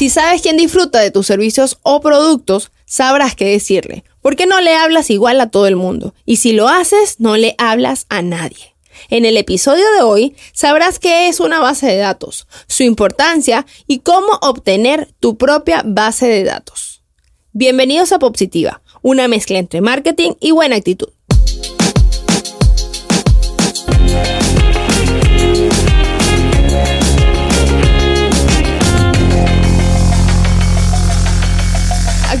Si sabes quién disfruta de tus servicios o productos, sabrás qué decirle. ¿Por qué no le hablas igual a todo el mundo? Y si lo haces, no le hablas a nadie. En el episodio de hoy sabrás qué es una base de datos, su importancia y cómo obtener tu propia base de datos. Bienvenidos a Positiva, una mezcla entre marketing y buena actitud.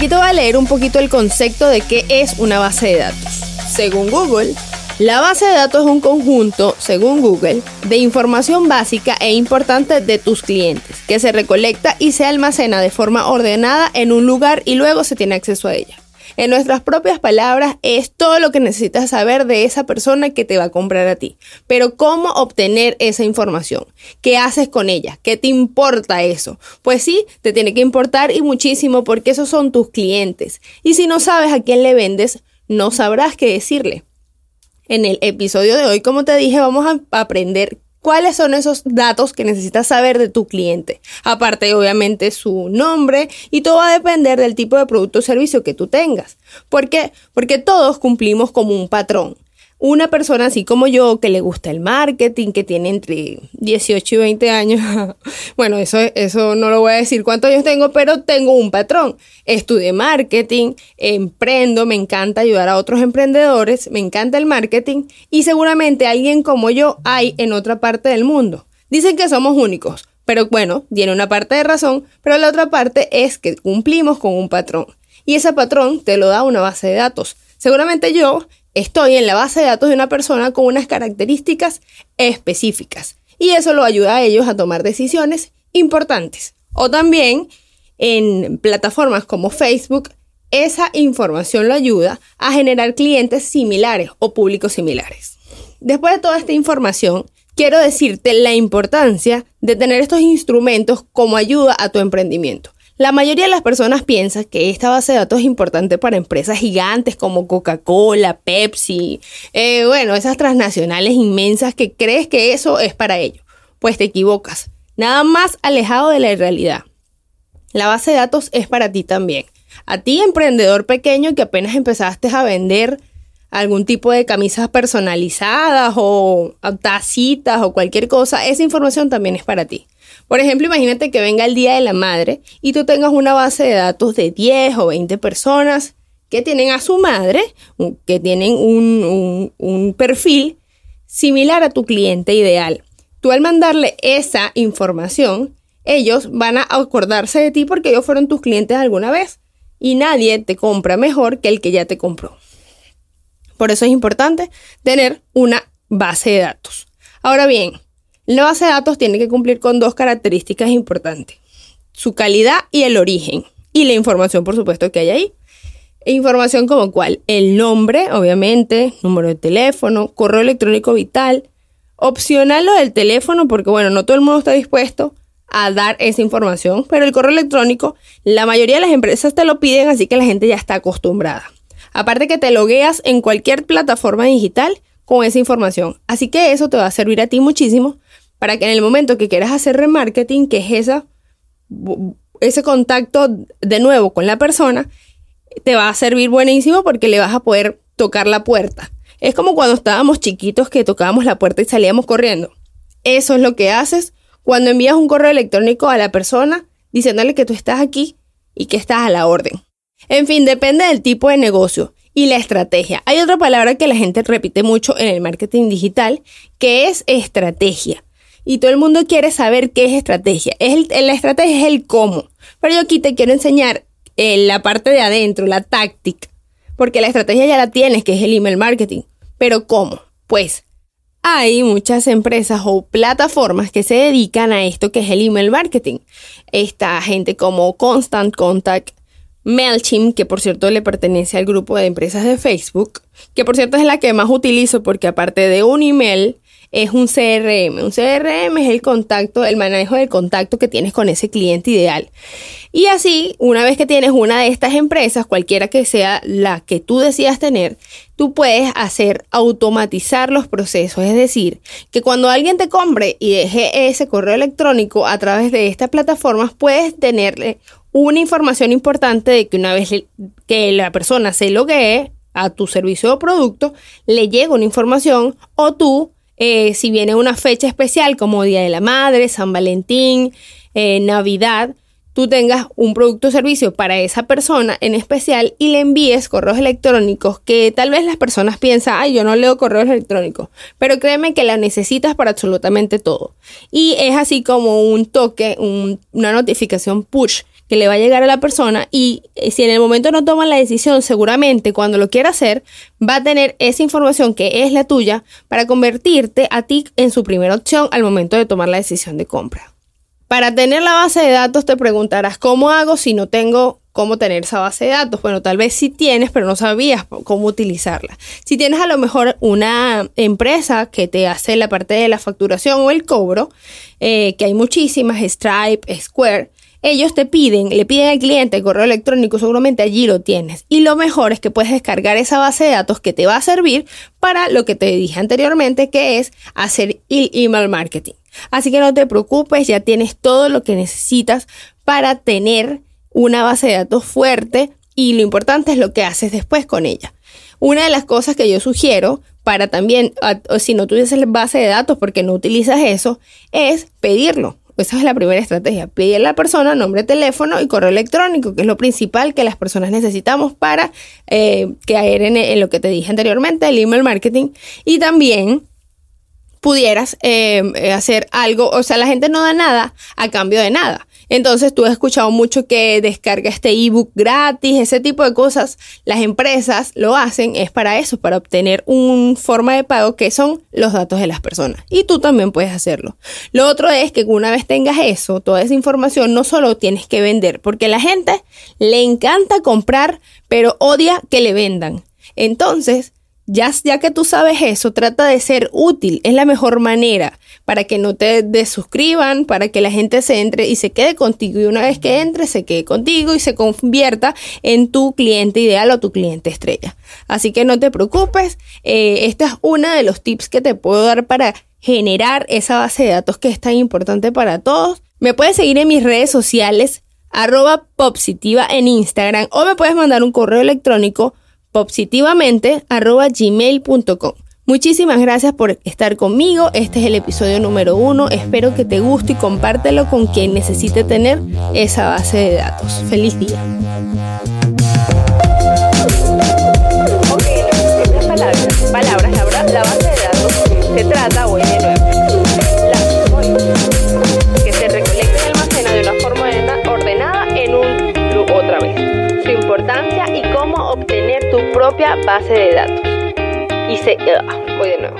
Aquí te voy a leer un poquito el concepto de qué es una base de datos. Según Google, la base de datos es un conjunto, según Google, de información básica e importante de tus clientes, que se recolecta y se almacena de forma ordenada en un lugar y luego se tiene acceso a ella. En nuestras propias palabras, es todo lo que necesitas saber de esa persona que te va a comprar a ti. Pero ¿cómo obtener esa información? ¿Qué haces con ella? ¿Qué te importa eso? Pues sí, te tiene que importar y muchísimo porque esos son tus clientes. Y si no sabes a quién le vendes, no sabrás qué decirle. En el episodio de hoy, como te dije, vamos a aprender cuáles son esos datos que necesitas saber de tu cliente. Aparte, obviamente, su nombre y todo va a depender del tipo de producto o servicio que tú tengas. ¿Por qué? Porque todos cumplimos como un patrón una persona así como yo que le gusta el marketing, que tiene entre 18 y 20 años, bueno, eso, eso no lo voy a decir cuántos años tengo, pero tengo un patrón. Estudié marketing, emprendo, me encanta ayudar a otros emprendedores, me encanta el marketing y seguramente alguien como yo hay en otra parte del mundo. Dicen que somos únicos, pero bueno, tiene una parte de razón, pero la otra parte es que cumplimos con un patrón. Y ese patrón te lo da una base de datos. Seguramente yo estoy en la base de datos de una persona con unas características específicas y eso lo ayuda a ellos a tomar decisiones importantes. O también en plataformas como Facebook, esa información lo ayuda a generar clientes similares o públicos similares. Después de toda esta información, quiero decirte la importancia de tener estos instrumentos como ayuda a tu emprendimiento. La mayoría de las personas piensan que esta base de datos es importante para empresas gigantes como Coca-Cola, Pepsi, eh, bueno, esas transnacionales inmensas que crees que eso es para ellos. Pues te equivocas. Nada más alejado de la realidad. La base de datos es para ti también. A ti, emprendedor pequeño que apenas empezaste a vender algún tipo de camisas personalizadas o tacitas o cualquier cosa, esa información también es para ti. Por ejemplo, imagínate que venga el Día de la Madre y tú tengas una base de datos de 10 o 20 personas que tienen a su madre, que tienen un, un perfil similar a tu cliente ideal. Tú al mandarle esa información, ellos van a acordarse de ti porque ellos fueron tus clientes alguna vez y nadie te compra mejor que el que ya te compró. Por eso es importante tener una base de datos. Ahora bien, la base de datos tiene que cumplir con dos características importantes. Su calidad y el origen. Y la información, por supuesto, que hay ahí. Información como cuál? El nombre, obviamente, número de teléfono, correo electrónico vital. Opcional lo del teléfono, porque bueno, no todo el mundo está dispuesto a dar esa información, pero el correo electrónico, la mayoría de las empresas te lo piden, así que la gente ya está acostumbrada. Aparte que te logueas en cualquier plataforma digital con esa información. Así que eso te va a servir a ti muchísimo para que en el momento que quieras hacer remarketing, que es esa, ese contacto de nuevo con la persona, te va a servir buenísimo porque le vas a poder tocar la puerta. Es como cuando estábamos chiquitos que tocábamos la puerta y salíamos corriendo. Eso es lo que haces cuando envías un correo electrónico a la persona diciéndole que tú estás aquí y que estás a la orden. En fin, depende del tipo de negocio y la estrategia. Hay otra palabra que la gente repite mucho en el marketing digital, que es estrategia y todo el mundo quiere saber qué es estrategia. Es la estrategia es el cómo. Pero yo aquí te quiero enseñar eh, la parte de adentro, la táctica. Porque la estrategia ya la tienes, que es el email marketing. Pero ¿cómo? Pues hay muchas empresas o plataformas que se dedican a esto que es el email marketing. Esta gente como Constant Contact, MailChimp, que por cierto le pertenece al grupo de empresas de Facebook, que por cierto es la que más utilizo porque aparte de un email, es un CRM. Un CRM es el contacto, el manejo del contacto que tienes con ese cliente ideal. Y así, una vez que tienes una de estas empresas, cualquiera que sea la que tú decidas tener, tú puedes hacer automatizar los procesos. Es decir, que cuando alguien te compre y deje ese correo electrónico a través de estas plataformas, puedes tenerle una información importante de que una vez que la persona se loguee a tu servicio o producto, le llega una información o tú, eh, si viene una fecha especial como Día de la Madre, San Valentín, eh, Navidad, tú tengas un producto o servicio para esa persona en especial y le envíes correos electrónicos que tal vez las personas piensan, ay, yo no leo correos electrónicos, pero créeme que la necesitas para absolutamente todo. Y es así como un toque, una notificación push que le va a llegar a la persona y eh, si en el momento no toman la decisión, seguramente cuando lo quiera hacer, va a tener esa información que es la tuya para convertirte a ti en su primera opción al momento de tomar la decisión de compra. Para tener la base de datos te preguntarás, ¿cómo hago si no tengo cómo tener esa base de datos? Bueno, tal vez sí tienes, pero no sabías cómo utilizarla. Si tienes a lo mejor una empresa que te hace la parte de la facturación o el cobro, eh, que hay muchísimas, Stripe, Square, ellos te piden, le piden al cliente el correo electrónico, seguramente allí lo tienes. Y lo mejor es que puedes descargar esa base de datos que te va a servir para lo que te dije anteriormente, que es hacer el email marketing. Así que no te preocupes, ya tienes todo lo que necesitas para tener una base de datos fuerte y lo importante es lo que haces después con ella. Una de las cosas que yo sugiero para también, si no tuvieses base de datos porque no utilizas eso, es pedirlo. Esa es la primera estrategia. Pedirle a la persona nombre, teléfono y correo electrónico, que es lo principal que las personas necesitamos para eh, caer en, lo que te dije anteriormente, el email marketing. Y también pudieras eh, hacer algo, o sea, la gente no da nada a cambio de nada. Entonces tú has escuchado mucho que descarga este ebook gratis, ese tipo de cosas. Las empresas lo hacen, es para eso, para obtener una forma de pago que son los datos de las personas. Y tú también puedes hacerlo. Lo otro es que una vez tengas eso, toda esa información, no solo tienes que vender, porque la gente le encanta comprar, pero odia que le vendan. Entonces, ya, que tú sabes eso, trata de ser útil. Es la mejor manera para que no te desuscriban, para que la gente se entre y se quede contigo. Y una vez que entre, se quede contigo y se convierta en tu cliente ideal o tu cliente estrella. Así que no te preocupes. Eh, esta es una de los tips que te puedo dar para generar esa base de datos que es tan importante para todos. Me puedes seguir en mis redes sociales arroba positiva en Instagram o me puedes mandar un correo electrónico positivamente.gmail.com. Muchísimas gracias por estar conmigo. Este es el episodio número uno. Espero que te guste y compártelo con quien necesite tener esa base de datos. Feliz día. Ok, palabras, palabras, la, base de datos se trata, voy base de datos. Y se... Ah, voy de nuevo.